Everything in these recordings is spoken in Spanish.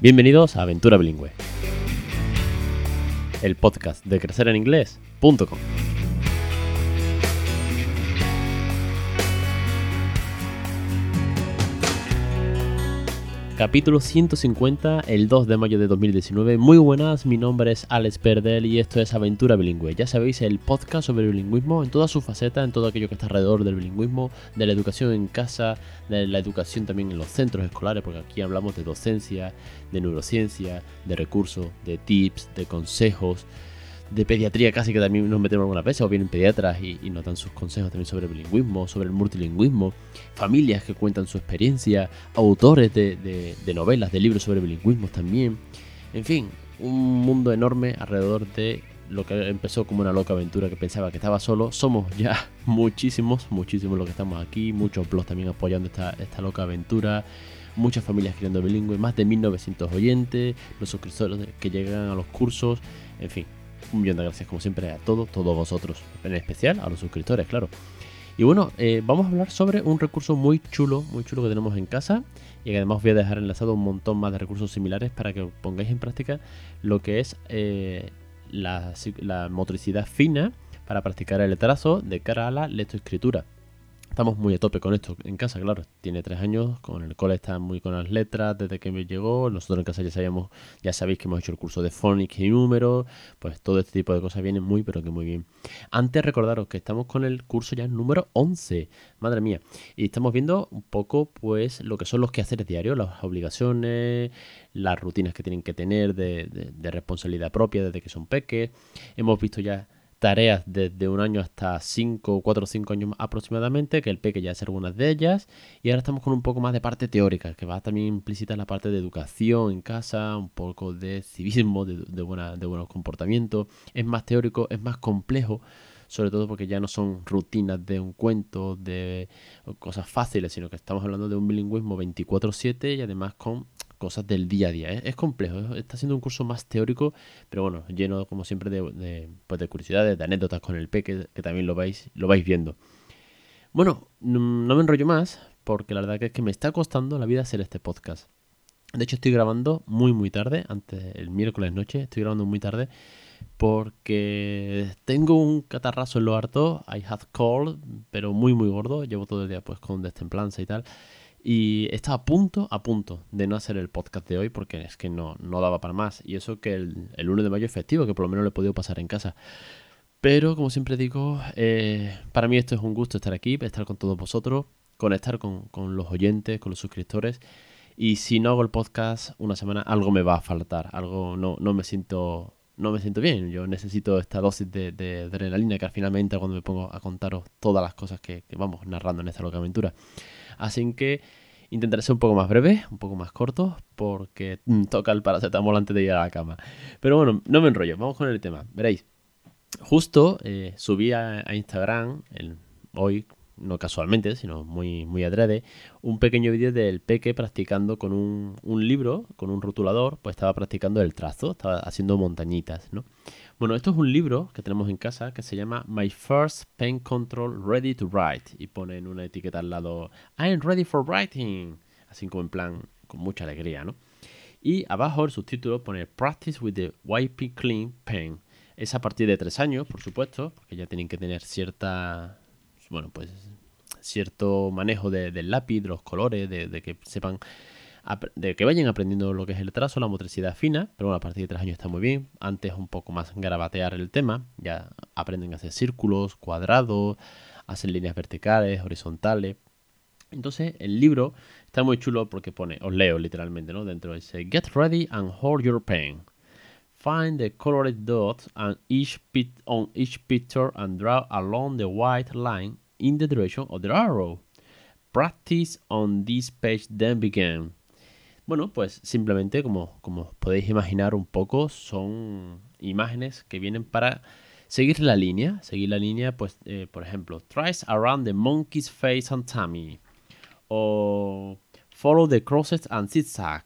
Bienvenidos a Aventura Bilingüe, el podcast de crecereninglés.com. Capítulo 150, el 2 de mayo de 2019. Muy buenas, mi nombre es Alex Perdel y esto es Aventura Bilingüe. Ya sabéis, el podcast sobre el bilingüismo en toda su faceta, en todo aquello que está alrededor del bilingüismo, de la educación en casa, de la educación también en los centros escolares, porque aquí hablamos de docencia, de neurociencia, de recursos, de tips, de consejos de pediatría casi que también nos metemos algunas veces, o vienen pediatras y, nos dan sus consejos también sobre bilingüismo, sobre el multilingüismo, familias que cuentan su experiencia, autores de, novelas, de libros sobre bilingüismo también. En fin, un mundo enorme alrededor de lo que empezó como una loca aventura que pensaba que estaba solo. Somos ya muchísimos, muchísimos los que estamos aquí, muchos blogs también apoyando esta, esta loca aventura muchas familias creando bilingüe, más de 1900 oyentes, los suscriptores que llegan a los cursos, en fin, un millón de gracias, como siempre, a todos, todos vosotros. En especial a los suscriptores, claro. Y bueno, eh, vamos a hablar sobre un recurso muy chulo, muy chulo que tenemos en casa. Y que además voy a dejar enlazado un montón más de recursos similares para que pongáis en práctica lo que es eh, la, la motricidad fina para practicar el trazo de cara a la lectoescritura estamos muy a tope con esto en casa, claro. Tiene tres años, con el cole está muy con las letras desde que me llegó. Nosotros en casa ya sabíamos, ya sabéis que hemos hecho el curso de phonics y números, pues todo este tipo de cosas vienen muy, pero que muy bien. Antes recordaros que estamos con el curso ya número 11, madre mía. Y estamos viendo un poco, pues, lo que son los quehaceres diarios, las obligaciones, las rutinas que tienen que tener de, responsabilidad propia desde que son peques. Hemos visto ya tareas desde un año hasta 5, 4 o 5 años aproximadamente, que el peque ya hace algunas de ellas, y ahora estamos con un poco más de parte teórica, que va también implícita en la parte de educación en casa, un poco de civismo, de, de, buena, de buenos comportamientos, es más teórico, es más complejo, sobre todo porque ya no son rutinas de un cuento, de cosas fáciles, sino que estamos hablando de un bilingüismo 24/7 y además con cosas del día a día. Es, complejo, está siendo un curso más teórico, pero bueno, lleno como siempre de, pues de curiosidades, de anécdotas con el P, que, también lo vais, lo vais viendo. Bueno, no me enrollo más, porque la verdad que es que me está costando la vida hacer este podcast. De hecho, estoy grabando muy, muy tarde, antes el miércoles noche, estoy grabando muy tarde, porque tengo un catarrazo en lo harto, I have cold, pero muy, muy gordo, llevo todo el día pues con destemplanza y tal. Y estaba a punto, a punto de no hacer el podcast de hoy porque es que no, no daba para más. Y eso que el, el 1 de mayo es festivo, que por lo menos lo he podido pasar en casa. Pero como siempre digo, eh, para mí esto es un gusto estar aquí, estar con todos vosotros, conectar con, con los oyentes, con los suscriptores. Y si no hago el podcast una semana, algo me va a faltar, algo no, no me siento no me siento bien. Yo necesito esta dosis de, de, adrenalina que finalmente cuando me pongo a contaros todas las cosas que, que, vamos narrando en esta loca aventura. Así que intentaré ser un poco más breve, un poco más corto, porque toca el paracetamol antes de ir a la cama. Pero bueno, no me enrollo, vamos con el tema. Veréis, justo eh, subí a, Instagram hoy, no casualmente, sino muy, muy adrede, un pequeño vídeo del peque practicando con un, un, libro, con un rotulador, pues estaba practicando el trazo, estaba haciendo montañitas, ¿no? Bueno, esto es un libro que tenemos en casa que se llama My First Pen Control Ready to Write y pone en una etiqueta al lado I'm ready for writing, así como en plan con mucha alegría, ¿no? Y abajo el subtítulo pone Practice with the YP Clean Pen. Es a partir de tres años, por supuesto, porque ya tienen que tener cierta, bueno, pues cierto manejo del lápiz, de los colores, de que sepan de que vayan aprendiendo lo que es el trazo, la motricidad fina, pero bueno, a partir de tres años está muy bien. Antes un poco más garabatear el tema, ya aprenden a hacer círculos, cuadrados, hacer líneas verticales, horizontales. Entonces el libro está muy chulo porque pone, os leo literalmente, ¿no? Dentro dice, Get ready and hold your pen. Find the colored dots on each, on each picture and draw along the white line in the direction of the arrow. Practice on this page, then begin. Bueno, pues simplemente como, como podéis imaginar un poco, son imágenes que vienen para seguir la línea. Seguir la línea, pues, eh, por ejemplo, Trace around the monkey's face and tummy. O follow the crosses and zigzag.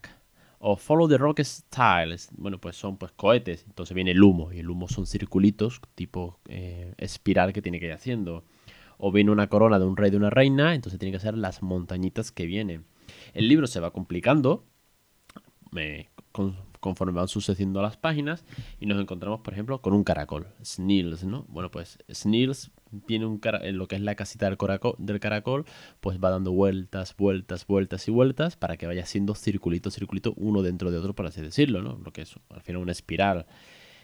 O follow the rocket styles. Bueno, pues son pues cohetes. Entonces viene el humo. Y el humo son circulitos tipo eh, espiral que tiene que ir haciendo. O viene una corona de un rey de una reina. Entonces tiene que ser las montañitas que vienen. El libro se va complicando conforme van sucediendo las páginas y nos encontramos, por ejemplo, con un caracol, Snails, ¿no? Bueno, pues Snails tiene un lo que es la casita del, caracol, pues va dando vueltas, vueltas, vueltas y vueltas para que vaya siendo circulito, circulito, uno dentro de otro, por así decirlo, ¿no? Lo que es al final una espiral.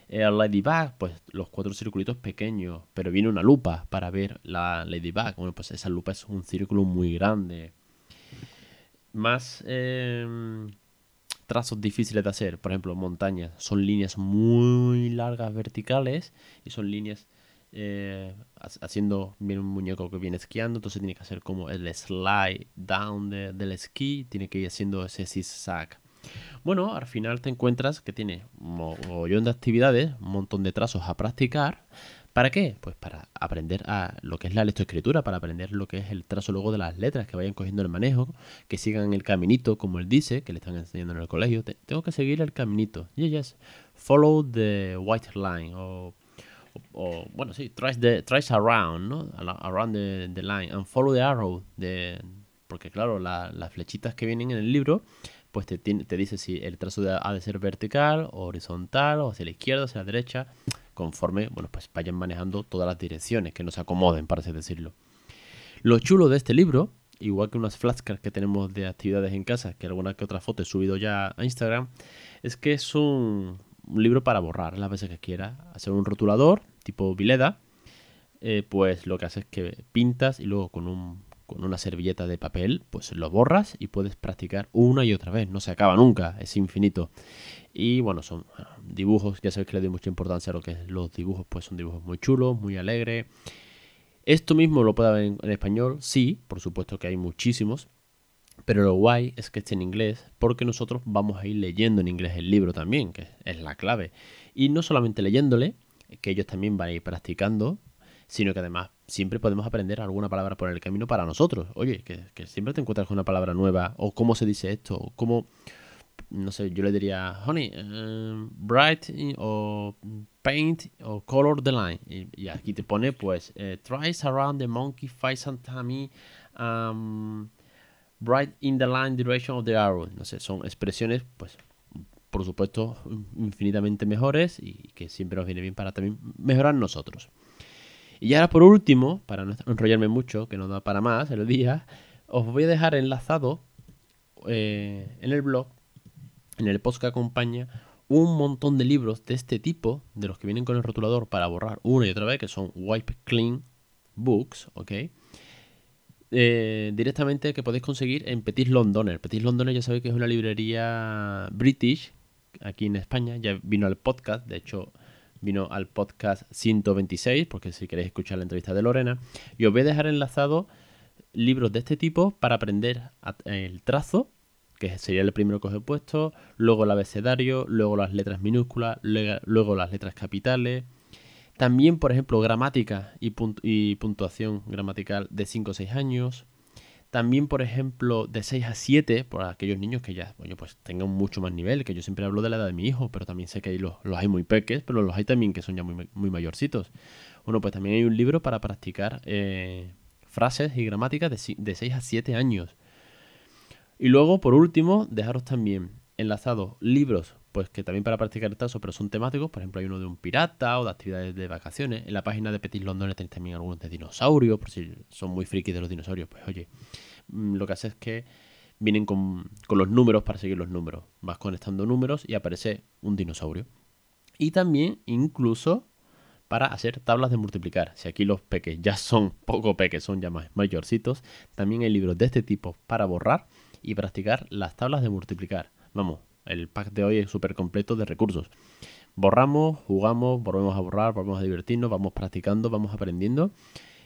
El Ladybug, pues los cuatro circulitos pequeños, pero viene una lupa para ver la Ladybug. Bueno, pues esa lupa es un círculo muy grande. Más em, trazos difíciles de hacer, por ejemplo, montañas, son líneas muy largas verticales y son líneas eh, haciendo bien un muñeco que viene esquiando, entonces tiene que hacer como el slide down del esquí, tiene que ir haciendo ese zigzag. Bueno, al final te encuentras que tiene un montón de actividades, un montón de trazos a practicar. ¿Para qué? Pues para aprender a lo que es la lectoescritura, para aprender lo que es el trazo luego de las letras, que vayan cogiendo el manejo, que sigan el caminito, como él dice, que le están enseñando en el colegio. tengo que seguir el caminito. Yes, yes. Follow the white line. O, bueno, sí, trace, the, trace around, ¿no? Around the, line. And follow the arrow. De, porque claro, las flechitas que vienen en el libro pues te, te dice si el trazo ha de ser vertical, o horizontal, o hacia la izquierda, hacia la derecha, conforme, bueno, pues vayan manejando todas las direcciones que nos acomoden, para así decirlo. Lo chulo de este libro, igual que unas flashcards que tenemos de actividades en casa, que alguna que otra foto he subido ya a Instagram, es que es un, libro para borrar las veces que quiera. Hacer un rotulador tipo Vileda, eh, pues lo que hace es que pintas y luego con un con una servilleta de papel, pues lo borras y puedes practicar una y otra vez. No se acaba nunca, es infinito. Y bueno, son dibujos, ya sabéis que le doy mucha importancia a lo que es los dibujos, pues son dibujos muy chulos, muy alegres. Esto mismo lo puede ver en, español, sí, por supuesto que hay muchísimos. Pero lo guay es que esté en inglés, porque nosotros vamos a ir leyendo en inglés el libro también, que es la clave. Y no solamente leyéndole, que ellos también van a ir practicando, sino que además siempre podemos aprender alguna palabra por el camino para nosotros. Oye, que, siempre te encuentras con una palabra nueva, o cómo se dice esto, o cómo, no sé, yo le diría, honey, eh, bright o paint o color the line. Y, aquí te pone, pues, eh, tries around the monkey face and tummy, um, bright in the line direction of the arrow. No sé, son expresiones, pues, por supuesto, infinitamente mejores y que siempre nos viene bien para también mejorar nosotros. Y ahora por último, para no enrollarme mucho, que no da para más el día, os voy a dejar enlazado eh, en el blog, en el post que acompaña, un montón de libros de este tipo, de los que vienen con el rotulador para borrar una y otra vez, que son Wipe Clean Books, ¿ok? Eh, directamente que podéis conseguir en Petit Londoner. Petit Londoner ya sabéis que es una librería british aquí en España, ya vino al podcast, de hecho vino al podcast 126, porque si queréis escuchar la entrevista de Lorena, y os voy a dejar enlazado libros de este tipo para aprender el trazo, que sería el primero que os he puesto, luego el abecedario, luego las letras minúsculas, luego las letras capitales. También, por ejemplo, gramática y, y puntuación gramatical de 5 o 6 años. También, por ejemplo, de 6 a 7, por aquellos niños que ya pues tengan mucho más nivel, que yo siempre hablo de la edad de mi hijo, pero también sé que hay los, hay muy peques, pero los hay también que son ya muy, muy mayorcitos. Bueno, pues también hay un libro para practicar eh, frases y gramáticas de, de 6 a 7 años. Y luego, por último, dejaros también enlazados libros, pues que también para practicar el tazo, pero son temáticos. Por ejemplo, hay uno de un pirata o de actividades de vacaciones. En la página de Petit London tenéis también algunos de dinosaurios, por si son muy frikis de los dinosaurios. Pues oye, mm, lo que hace es que vienen con, los números para seguir los números. Vas conectando números y aparece un dinosaurio. Y también, incluso, para hacer tablas de multiplicar. Si aquí los peques ya son poco peques, son ya más mayorcitos, también hay libros de este tipo para borrar y practicar las tablas de multiplicar. Vamos, el pack de hoy es súper completo de recursos. Borramos, jugamos, volvemos a borrar, volvemos a divertirnos, vamos practicando, vamos aprendiendo.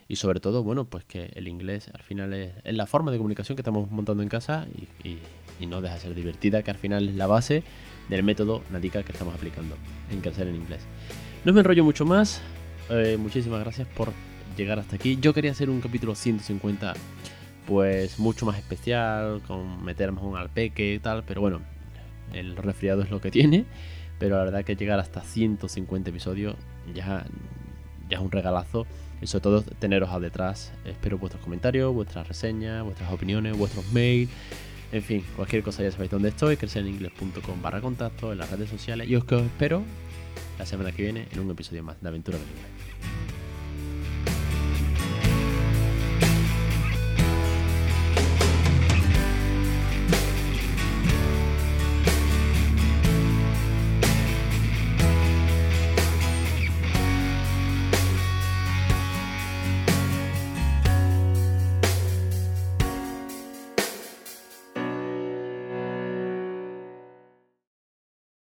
Y sobre todo, bueno, pues que el inglés al final es, la forma de comunicación que estamos montando en casa y, no deja de ser divertida, que al final es la base del método Nadica que estamos aplicando en crecer en inglés. No me enrollo mucho más. Eh, muchísimas gracias por llegar hasta aquí. Yo quería hacer un capítulo 150 pues mucho más especial, con meter más un alpeque y tal, pero bueno, el resfriado es lo que tiene, pero la verdad que llegar hasta 150 episodios ya, ya es un regalazo y sobre todo teneros al detrás. Espero vuestros comentarios, vuestras reseñas, vuestras opiniones, vuestros mails. En fin, cualquier cosa ya sabéis dónde estoy, crecereningles.com barra contacto en las redes sociales y os que os espero la semana que viene en un episodio más de Aventura Bilingüe.